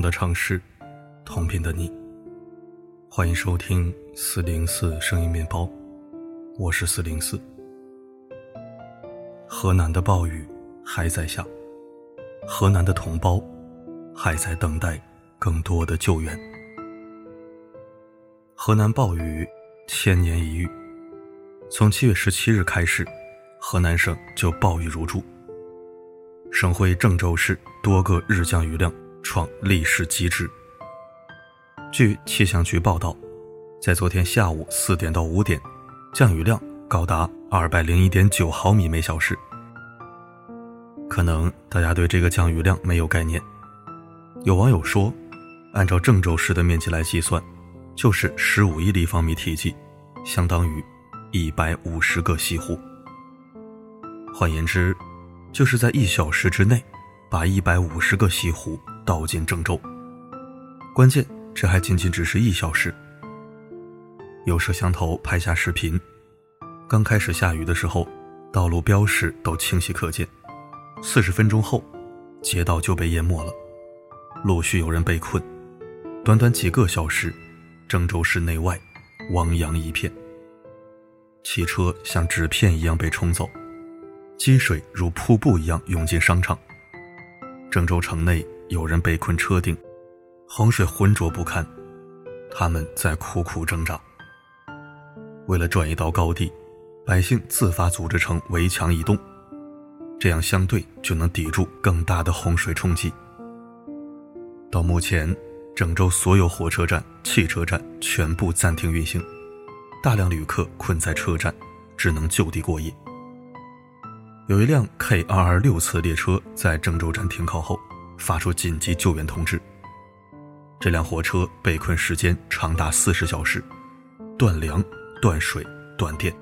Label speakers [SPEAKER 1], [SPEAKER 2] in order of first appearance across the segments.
[SPEAKER 1] 的城市，同频的你。欢迎收听四零四声音面包，我是四零四。河南的暴雨还在下，河南的同胞还在等待更多的救援。河南暴雨千年一遇，从七月十七日开始，河南省就暴雨如注。省会郑州市多个日降雨量创历史极值。据气象局报道，在昨天下午四点到五点，降雨量高达二百零一点九毫米每小时。可能大家对这个降雨量没有概念。有网友说，按照郑州市的面积来计算。就是十五亿立方米体积，相当于一百五十个西湖。换言之，就是在一小时之内，把一百五十个西湖倒进郑州。关键这还仅仅只是一小时。有摄像头拍下视频，刚开始下雨的时候，道路标识都清晰可见。四十分钟后，街道就被淹没了，陆续有人被困。短短几个小时。郑州市内外，汪洋一片。汽车像纸片一样被冲走，积水如瀑布一样涌进商场。郑州城内有人被困车顶，洪水浑浊不堪，他们在苦苦挣扎。为了转移到高地，百姓自发组织成围墙移动，这样相对就能抵住更大的洪水冲击。到目前。郑州所有火车站、汽车站全部暂停运行，大量旅客困在车站，只能就地过夜。有一辆 K 二二六次列车在郑州站停靠后，发出紧急救援通知。这辆火车被困时间长达四十小时，断粮、断水、断电，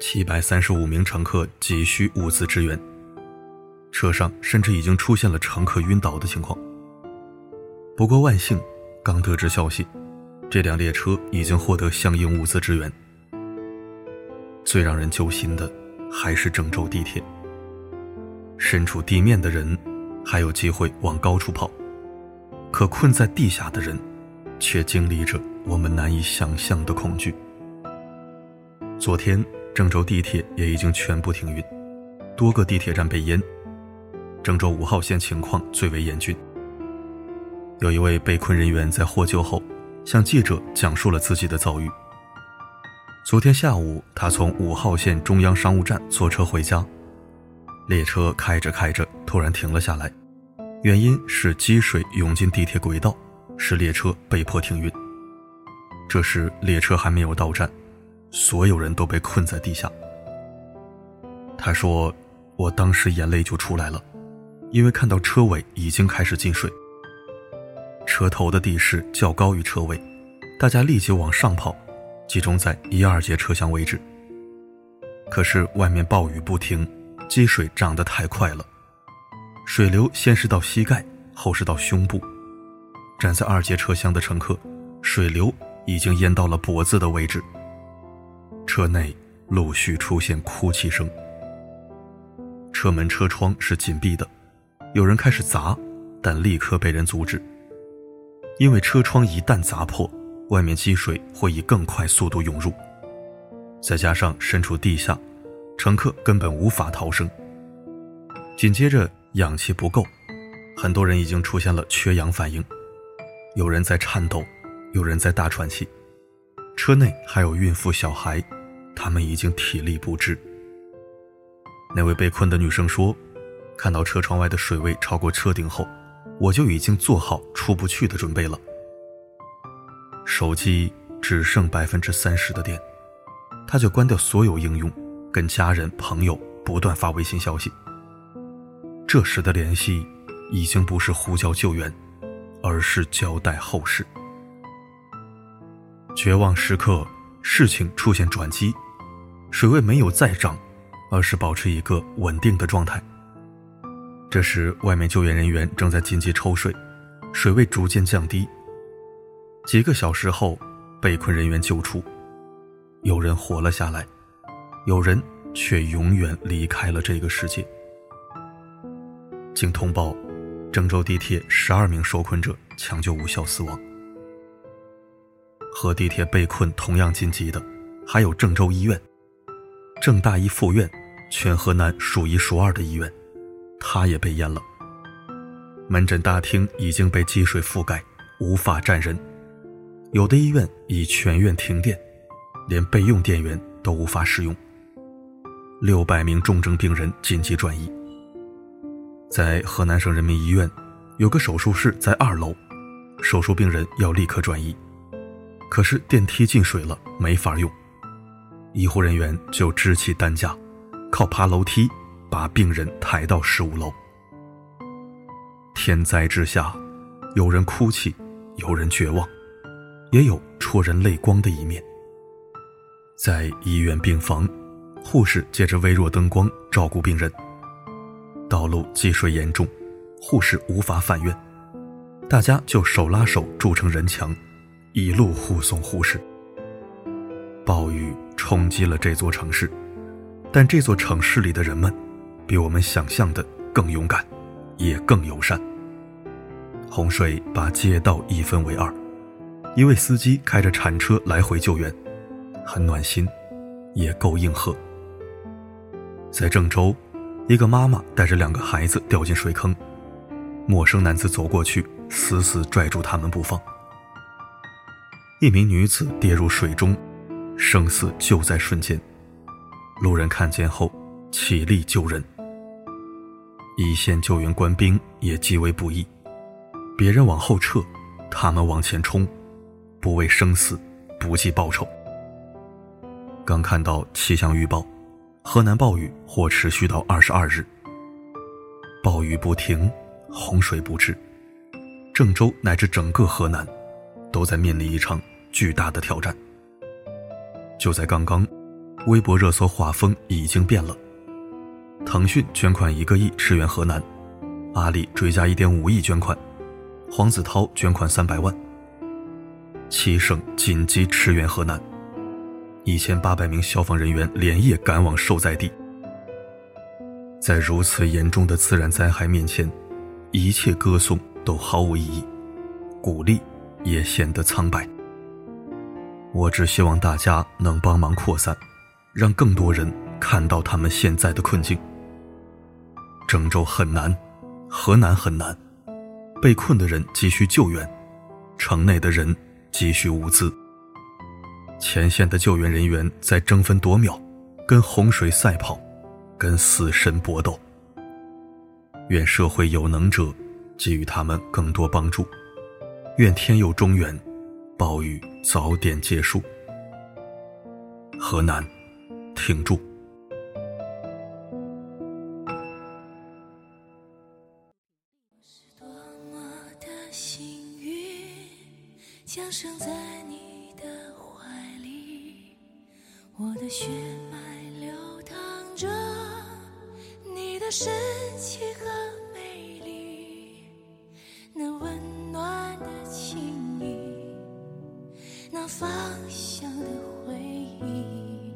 [SPEAKER 1] 七百三十五名乘客急需物资支援，车上甚至已经出现了乘客晕倒的情况。不过万幸，刚得知消息，这辆列车已经获得相应物资支援。最让人揪心的还是郑州地铁。身处地面的人还有机会往高处跑，可困在地下的人，却经历着我们难以想象的恐惧。昨天，郑州地铁也已经全部停运，多个地铁站被淹。郑州五号线情况最为严峻。有一位被困人员在获救后，向记者讲述了自己的遭遇。昨天下午，他从五号线中央商务站坐车回家，列车开着开着突然停了下来，原因是积水涌进地铁轨道，使列车被迫停运。这时列车还没有到站，所有人都被困在地下。他说：“我当时眼泪就出来了，因为看到车尾已经开始进水。”车头的地势较高于车尾，大家立即往上跑，集中在一二节车厢位置。可是外面暴雨不停，积水涨得太快了，水流先是到膝盖，后是到胸部。站在二节车厢的乘客，水流已经淹到了脖子的位置。车内陆续出现哭泣声，车门车窗是紧闭的，有人开始砸，但立刻被人阻止。因为车窗一旦砸破，外面积水会以更快速度涌入，再加上身处地下，乘客根本无法逃生。紧接着氧气不够，很多人已经出现了缺氧反应，有人在颤抖，有人在大喘气，车内还有孕妇小孩，他们已经体力不支。那位被困的女生说：“看到车窗外的水位超过车顶后。”我就已经做好出不去的准备了。手机只剩百分之三十的电，他就关掉所有应用，跟家人朋友不断发微信消息。这时的联系已经不是呼叫救援，而是交代后事。绝望时刻，事情出现转机，水位没有再涨，而是保持一个稳定的状态。这时，外面救援人员正在紧急抽水，水位逐渐降低。几个小时后，被困人员救出，有人活了下来，有人却永远离开了这个世界。经通报，郑州地铁十二名受困者抢救无效死亡。和地铁被困同样紧急的，还有郑州医院。郑大一附院，全河南数一数二的医院，它也被淹了。门诊大厅已经被积水覆盖，无法站人。有的医院已全院停电，连备用电源都无法使用。六百名重症病人紧急转移。在河南省人民医院，有个手术室在二楼，手术病人要立刻转移，可是电梯进水了，没法用，医护人员就支起担架，靠爬楼梯把病人抬到十五楼。天灾之下，有人哭泣，有人绝望，也有戳人泪光的一面。在医院病房，护士借着微弱灯光照顾病人。道路积水严重，护士无法返院，大家就手拉手筑成人墙，一路护送护士。暴雨冲击了这座城市，但这座城市里的人们，比我们想象的更勇敢，也更友善。洪水把街道一分为二，一位司机开着铲车来回救援，很暖心，也够硬核。在郑州。一个妈妈带着两个孩子掉进水坑，陌生男子走过去，死死拽住他们不放。一名女子跌入水中，生死就在瞬间。路人看见后，起立救人。一线救援官兵也极为不易，别人往后撤，他们往前冲，不畏生死，不计报酬。刚看到气象预报。河南暴雨或持续到二十二日。暴雨不停，洪水不止，郑州乃至整个河南，都在面临一场巨大的挑战。就在刚刚，微博热搜画风已经变了。腾讯捐款一个亿支援河南，阿里追加一点五亿捐款，黄子韬捐款三百万，七省紧急驰援河南。一千八百名消防人员连夜赶往受灾地，在如此严重的自然灾害面前，一切歌颂都毫无意义，鼓励也显得苍白。我只希望大家能帮忙扩散，让更多人看到他们现在的困境。郑州很难，河南很难，被困的人急需救援，城内的人急需物资。前线的救援人员在争分夺秒，跟洪水赛跑，跟死神搏斗。愿社会有能者给予他们更多帮助，愿天佑中原，暴雨早点结束。河南，挺住！在你的我的血脉流淌着你的神奇和美丽，那温暖的情谊，那芳香的回忆，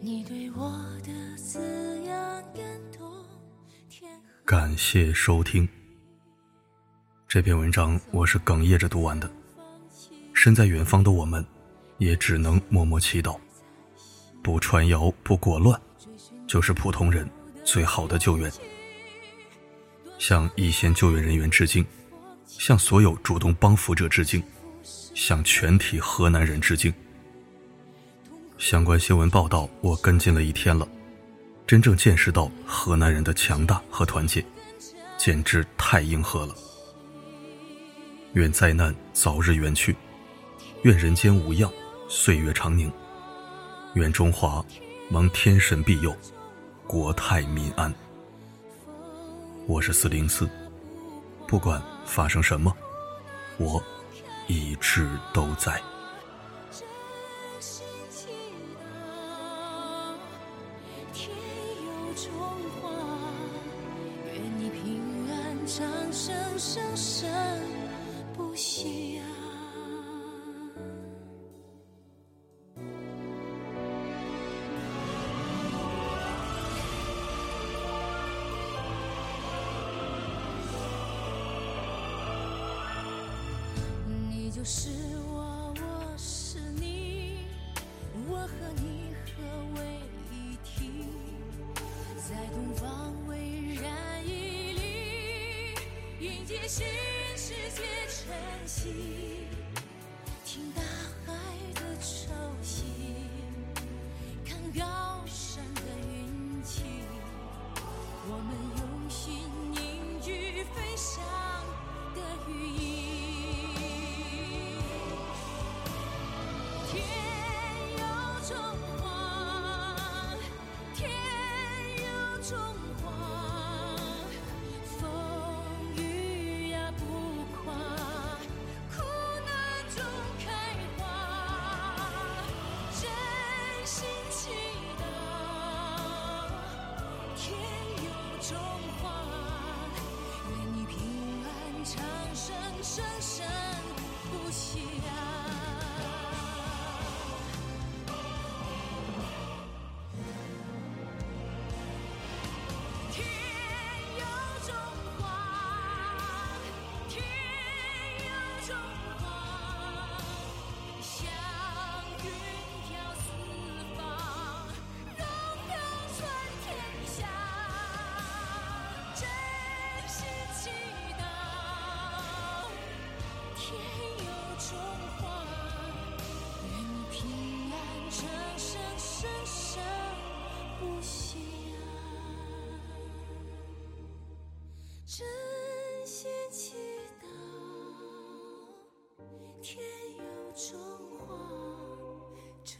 [SPEAKER 1] 你对我的滋养感动。感谢收听这篇文章，我是哽咽着读完的。身在远方的我们，也只能默默祈祷。不传谣，不裹乱，就是普通人最好的救援。向一线救援人员致敬，向所有主动帮扶者致敬，向全体河南人致敬。相关新闻报道我跟进了一天了，真正见识到河南人的强大和团结，简直太硬核了。愿灾难早日远去，愿人间无恙，岁月长宁。愿中华蒙天神庇佑，国泰民安。我是四零四，不管发生什么，我一直都在。
[SPEAKER 2] 是我，我是你，我和你合为一体，在东方巍然屹立，迎接新世界晨曦，听大中华，风雨呀不垮，苦难中开花，真心祈祷，天佑中华，愿你平安长生，生生不息啊！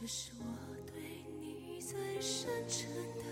[SPEAKER 2] 这是我对你最深沉的